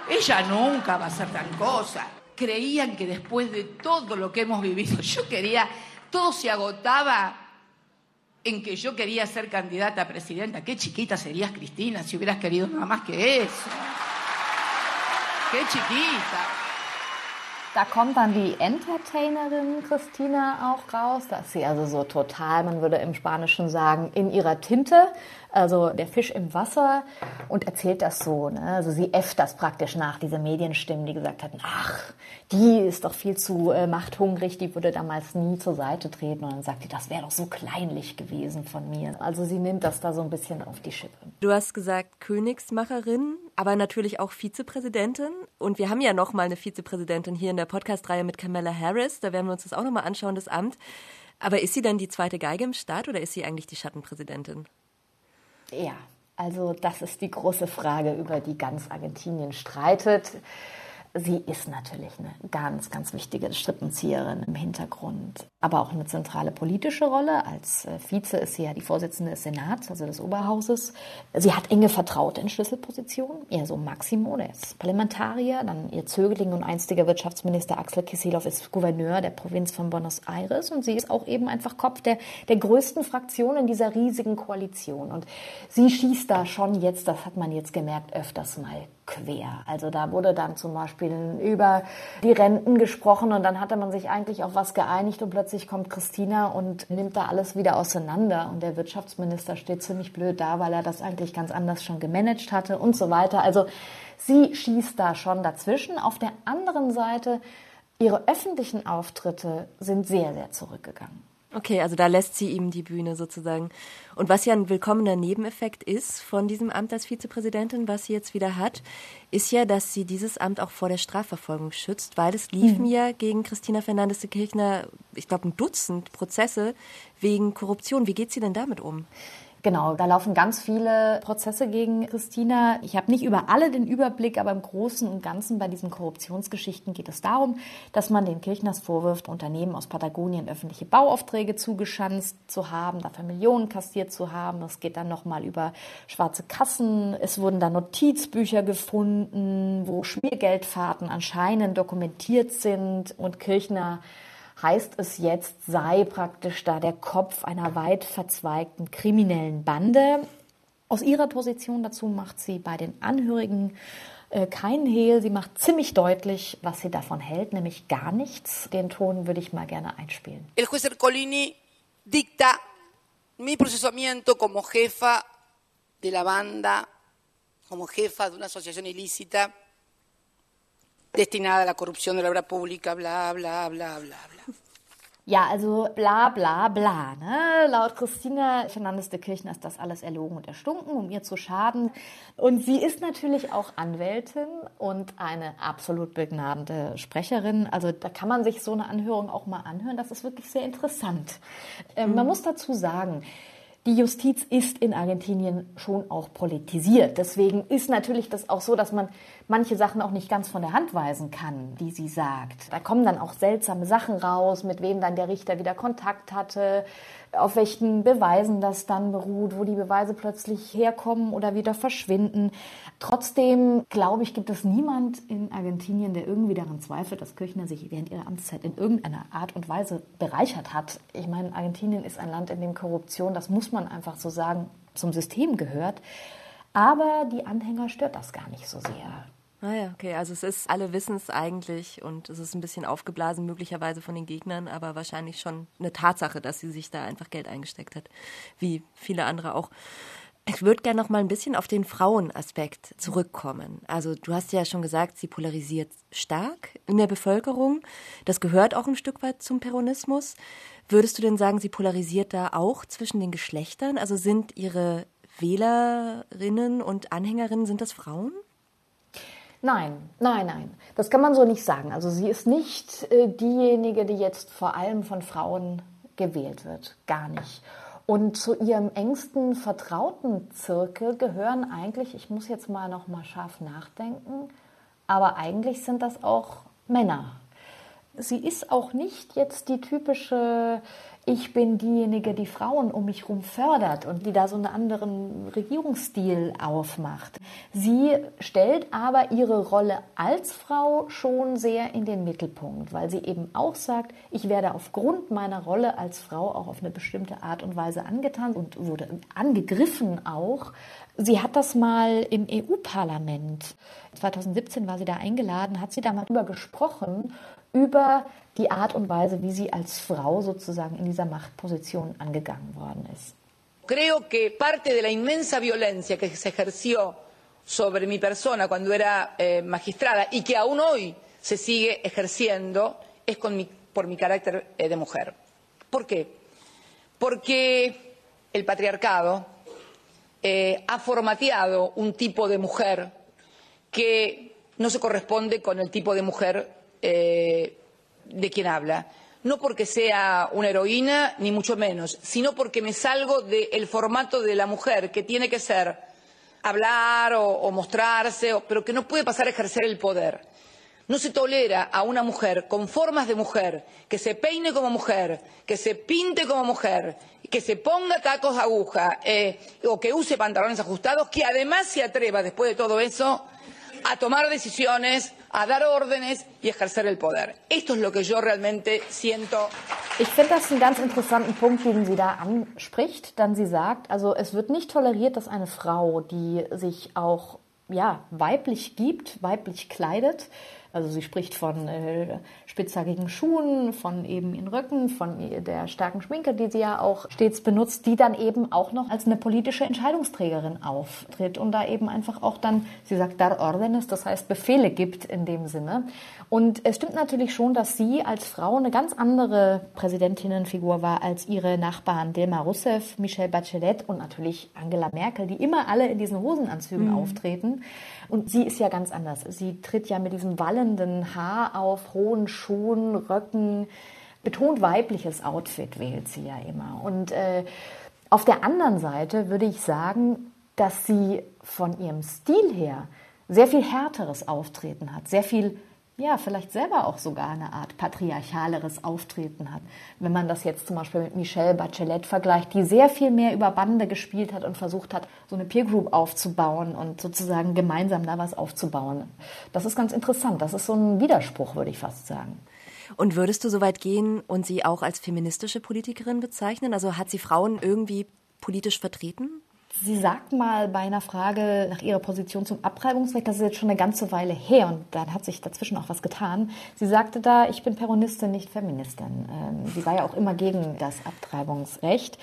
Speaker 8: Ella nunca va a hacer tal cosa. Creían que después de todo lo que hemos vivido, yo quería, todo se agotaba en que yo quería ser candidata a presidenta. Qué chiquita serías, Cristina, si hubieras querido nada más que eso. Qué chiquita.
Speaker 7: Da kommt dann die Entertainerin Christina auch raus. Da ist sie also so total, man würde im Spanischen sagen, in ihrer Tinte also der Fisch im Wasser und erzählt das so. Ne? Also sie äfft das praktisch nach, diese Medienstimmen, die gesagt hatten, ach, die ist doch viel zu äh, machthungrig, die würde damals nie zur Seite treten. Und dann sagt sie, das wäre doch so kleinlich gewesen von mir. Also sie nimmt das da so ein bisschen auf die Schippe.
Speaker 5: Du hast gesagt Königsmacherin, aber natürlich auch Vizepräsidentin. Und wir haben ja noch mal eine Vizepräsidentin hier in der Podcast-Reihe mit Kamala Harris. Da werden wir uns das auch noch mal anschauen, das Amt. Aber ist sie dann die zweite Geige im Staat oder ist sie eigentlich die Schattenpräsidentin?
Speaker 7: Ja, also das ist die große Frage, über die ganz Argentinien streitet. Sie ist natürlich eine ganz, ganz wichtige Strippenzieherin im Hintergrund, aber auch eine zentrale politische Rolle. Als äh, Vize ist sie ja die Vorsitzende des Senats, also des Oberhauses. Sie hat enge Vertraute in Schlüsselpositionen, eher so Maximo, der ist Parlamentarier, dann ihr Zögling und einstiger Wirtschaftsminister Axel Kicillof ist Gouverneur der Provinz von Buenos Aires und sie ist auch eben einfach Kopf der, der größten Fraktion in dieser riesigen Koalition. Und sie schießt da schon jetzt, das hat man jetzt gemerkt, öfters mal quer. Also da wurde dann zum Beispiel über die Renten gesprochen und dann hatte man sich eigentlich auf was geeinigt und plötzlich kommt Christina und nimmt da alles wieder auseinander und der Wirtschaftsminister steht ziemlich blöd da, weil er das eigentlich ganz anders schon gemanagt hatte und so weiter. Also sie schießt da schon dazwischen. Auf der anderen Seite, ihre öffentlichen Auftritte sind sehr, sehr zurückgegangen.
Speaker 5: Okay, also da lässt sie ihm die Bühne sozusagen. Und was ja ein willkommener Nebeneffekt ist von diesem Amt als Vizepräsidentin, was sie jetzt wieder hat, ist ja, dass sie dieses Amt auch vor der Strafverfolgung schützt, weil es liefen mhm. ja gegen Christina Fernandes de Kirchner, ich glaube, ein Dutzend Prozesse wegen Korruption. Wie geht sie denn damit um?
Speaker 7: Genau, da laufen ganz viele Prozesse gegen Christina. Ich habe nicht über alle den Überblick, aber im Großen und Ganzen bei diesen Korruptionsgeschichten geht es darum, dass man den Kirchners vorwirft, Unternehmen aus Patagonien öffentliche Bauaufträge zugeschanzt zu haben, dafür Millionen kassiert zu haben. Es geht dann nochmal über schwarze Kassen. Es wurden da Notizbücher gefunden, wo Schmiergeldfahrten anscheinend dokumentiert sind und Kirchner heißt es jetzt, sei praktisch da der Kopf einer weit verzweigten kriminellen Bande. Aus ihrer Position dazu macht sie bei den Angehörigen äh, keinen Hehl. Sie macht ziemlich deutlich, was sie davon hält, nämlich gar nichts. Den Ton würde ich mal gerne einspielen.
Speaker 10: El juez Ercolini dicta mi procesamiento como jefa de la banda, como jefa de una asociación ilícita destinada a la corrupción de la obra pública, bla, bla, bla, bla, bla.
Speaker 7: Ja, also bla bla bla. Ne? Laut Christina Fernandes de Kirchner ist das alles erlogen und erstunken, um ihr zu schaden. Und sie ist natürlich auch Anwältin und eine absolut begnadete Sprecherin. Also da kann man sich so eine Anhörung auch mal anhören. Das ist wirklich sehr interessant. Mhm. Man muss dazu sagen, die Justiz ist in Argentinien schon auch politisiert. Deswegen ist natürlich das auch so, dass man manche Sachen auch nicht ganz von der Hand weisen kann, die sie sagt. Da kommen dann auch seltsame Sachen raus, mit wem dann der Richter wieder Kontakt hatte, auf welchen Beweisen das dann beruht, wo die Beweise plötzlich herkommen oder wieder verschwinden. Trotzdem, glaube ich, gibt es niemand in Argentinien, der irgendwie daran zweifelt, dass Kirchner sich während ihrer Amtszeit in irgendeiner Art und Weise bereichert hat. Ich meine, Argentinien ist ein Land, in dem Korruption, das muss man einfach so sagen, zum System gehört. Aber die Anhänger stört das gar nicht so sehr.
Speaker 5: Ah ja, okay. Also es ist, alle wissen es eigentlich und es ist ein bisschen aufgeblasen, möglicherweise von den Gegnern, aber wahrscheinlich schon eine Tatsache, dass sie sich da einfach Geld eingesteckt hat, wie viele andere auch. Ich würde gerne noch mal ein bisschen auf den Frauenaspekt zurückkommen. Also du hast ja schon gesagt, sie polarisiert stark in der Bevölkerung. Das gehört auch ein Stück weit zum Peronismus. Würdest du denn sagen, sie polarisiert da auch zwischen den Geschlechtern? Also sind ihre Wählerinnen und Anhängerinnen, sind das Frauen?
Speaker 7: Nein, nein, nein. Das kann man so nicht sagen. Also sie ist nicht äh, diejenige, die jetzt vor allem von Frauen gewählt wird. Gar nicht. Und zu ihrem engsten vertrauten Zirkel gehören eigentlich, ich muss jetzt mal noch mal scharf nachdenken, aber eigentlich sind das auch Männer. Sie ist auch nicht jetzt die typische ich bin diejenige, die Frauen um mich herum fördert und die da so einen anderen Regierungsstil aufmacht. Sie stellt aber ihre Rolle als Frau schon sehr in den Mittelpunkt, weil sie eben auch sagt, ich werde aufgrund meiner Rolle als Frau auch auf eine bestimmte Art und Weise angetan und wurde angegriffen auch. Sie hat das mal im EU-Parlament, 2017 war sie da eingeladen, hat sie da mal drüber gesprochen, über die Art und Weise, wie sie als Frau sozusagen in dieser Machtposition angegangen worden ist.
Speaker 11: Creo que parte de la inmensa violencia que se ejerció sobre mi persona cuando era eh, magistrada y que aún hoy se sigue ejerciendo es con mi, por mi carácter eh, de mujer. ¿Por qué? Porque el patriarcado eh, ha formateado un tipo de mujer que no se corresponde con el tipo de mujer eh, de quien habla. No porque sea una heroína, ni mucho menos, sino porque me salgo del formato de la mujer, que tiene que ser hablar o, mostrarse, pero que no puede pasar a ejercer el poder. No se tolera a una mujer con formas de mujer, que se peine como mujer, que se pinte como mujer, que se ponga tacos de aguja eh, o que use pantalones ajustados, que además se atreva, después de todo eso, a tomar decisiones, a dar órdenes y ejercer el poder. Esto es lo que yo realmente siento.
Speaker 7: Ich finde das einen ganz interessanten Punkt, den sie da anspricht. Dann sie sagt, also es wird nicht toleriert, dass eine Frau, die sich auch ja, weiblich gibt, weiblich kleidet, also sie spricht von äh, spitzhackigen Schuhen, von eben ihren Röcken, von der starken Schminke, die sie ja auch stets benutzt, die dann eben auch noch als eine politische Entscheidungsträgerin auftritt und da eben einfach auch dann, sie sagt dar órdenes, das heißt Befehle gibt in dem Sinne. Und es stimmt natürlich schon, dass sie als Frau eine ganz andere Präsidentinnenfigur war als ihre Nachbarn Dilma Rousseff, Michelle Bachelet und natürlich Angela Merkel, die immer alle in diesen Hosenanzügen mhm. auftreten. Und sie ist ja ganz anders. Sie tritt ja mit diesem wallenden Haar auf, hohen Schuhen, Röcken, betont weibliches Outfit wählt sie ja immer. Und äh, auf der anderen Seite würde ich sagen, dass sie von ihrem Stil her sehr viel härteres Auftreten hat, sehr viel ja, vielleicht selber auch sogar eine Art patriarchaleres Auftreten hat. Wenn man das jetzt zum Beispiel mit Michelle Bachelet vergleicht, die sehr viel mehr über Bande gespielt hat und versucht hat, so eine Peer Group aufzubauen und sozusagen gemeinsam da was aufzubauen. Das ist ganz interessant. Das ist so ein Widerspruch, würde ich fast sagen.
Speaker 5: Und würdest du so weit gehen und sie auch als feministische Politikerin bezeichnen? Also hat sie Frauen irgendwie politisch vertreten?
Speaker 7: Sie sagt mal bei einer Frage nach ihrer Position zum Abtreibungsrecht, das ist jetzt schon eine ganze Weile her und dann hat sich dazwischen auch was getan. Sie sagte da, ich bin Peronistin, nicht Feministin. Ähm, sie war ja auch immer gegen das Abtreibungsrecht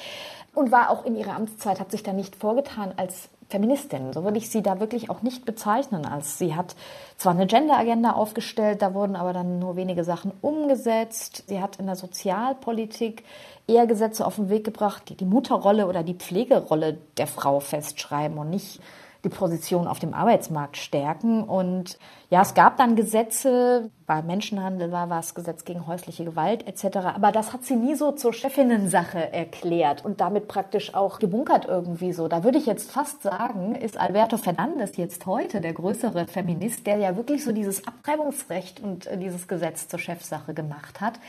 Speaker 7: und war auch in ihrer Amtszeit, hat sich da nicht vorgetan als Feministin. So würde ich sie da wirklich auch nicht bezeichnen. Als sie hat zwar eine Gender-Agenda aufgestellt, da wurden aber dann nur wenige Sachen umgesetzt. Sie hat in der Sozialpolitik eher Gesetze auf den Weg gebracht, die die Mutterrolle oder die Pflegerolle der Frau festschreiben und nicht die Position auf dem Arbeitsmarkt stärken. Und ja, es gab dann Gesetze, bei Menschenhandel war was, Gesetz gegen häusliche Gewalt etc. Aber das hat sie nie so zur Chefinnensache erklärt und damit praktisch auch gebunkert irgendwie so. Da würde ich jetzt fast sagen, ist Alberto Fernandes jetzt heute der größere Feminist, der ja wirklich so dieses Abtreibungsrecht und äh, dieses Gesetz zur Chefsache gemacht hat,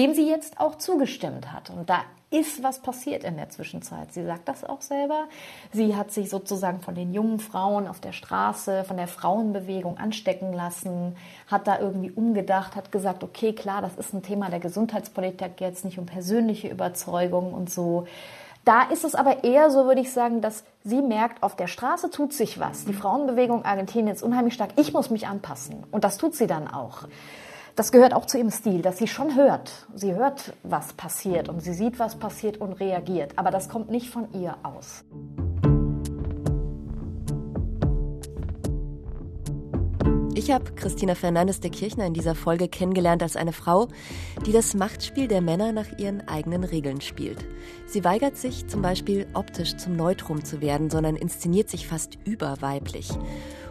Speaker 7: dem sie jetzt auch zugestimmt hat. Und da ist was passiert in der Zwischenzeit. Sie sagt das auch selber. Sie hat sich sozusagen von den jungen Frauen auf der Straße, von der Frauenbewegung anstecken lassen, hat da irgendwie umgedacht, hat gesagt, okay, klar, das ist ein Thema der Gesundheitspolitik, jetzt nicht um persönliche Überzeugung und so. Da ist es aber eher so, würde ich sagen, dass sie merkt, auf der Straße tut sich was. Die Frauenbewegung Argentinien ist unheimlich stark. Ich muss mich anpassen. Und das tut sie dann auch das gehört auch zu ihrem Stil, dass sie schon hört. Sie hört, was passiert und sie sieht, was passiert und reagiert. Aber das kommt nicht von ihr aus.
Speaker 5: Ich habe Christina Fernandes de Kirchner in dieser Folge kennengelernt als eine Frau, die das Machtspiel der Männer nach ihren eigenen Regeln spielt. Sie weigert sich zum Beispiel optisch zum Neutrum zu werden, sondern inszeniert sich fast überweiblich.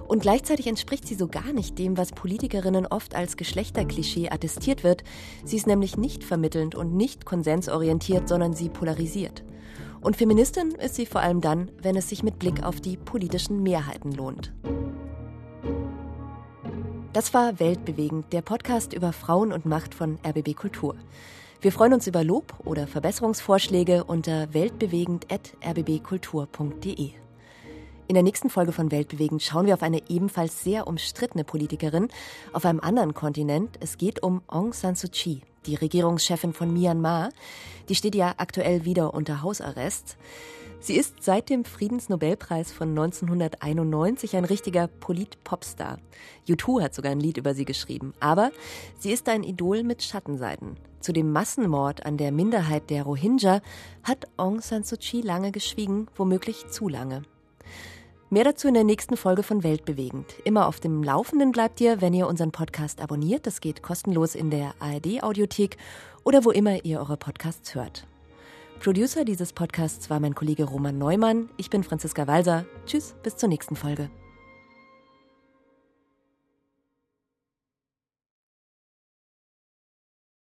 Speaker 5: Und gleichzeitig entspricht sie so gar nicht dem, was Politikerinnen oft als Geschlechterklischee attestiert wird. Sie ist nämlich nicht vermittelnd und nicht konsensorientiert, sondern sie polarisiert. Und Feministin ist sie vor allem dann, wenn es sich mit Blick auf die politischen Mehrheiten lohnt. Das war Weltbewegend, der Podcast über Frauen und Macht von RBB Kultur. Wir freuen uns über Lob oder Verbesserungsvorschläge unter weltbewegend.rbbkultur.de. In der nächsten Folge von Weltbewegend schauen wir auf eine ebenfalls sehr umstrittene Politikerin auf einem anderen Kontinent. Es geht um Aung San Suu Kyi, die Regierungschefin von Myanmar. Die steht ja aktuell wieder unter Hausarrest. Sie ist seit dem Friedensnobelpreis von 1991 ein richtiger Polit-Popstar. U2 hat sogar ein Lied über sie geschrieben. Aber sie ist ein Idol mit Schattenseiten. Zu dem Massenmord an der Minderheit der Rohingya hat Aung San Suu Kyi lange geschwiegen, womöglich zu lange. Mehr dazu in der nächsten Folge von Weltbewegend. Immer auf dem Laufenden bleibt ihr, wenn ihr unseren Podcast abonniert. Das geht kostenlos in der ARD-Audiothek oder wo immer ihr eure Podcasts hört. Producer dieses Podcasts war mein Kollege Roman Neumann. Ich bin Franziska Walser. Tschüss, bis zur nächsten Folge.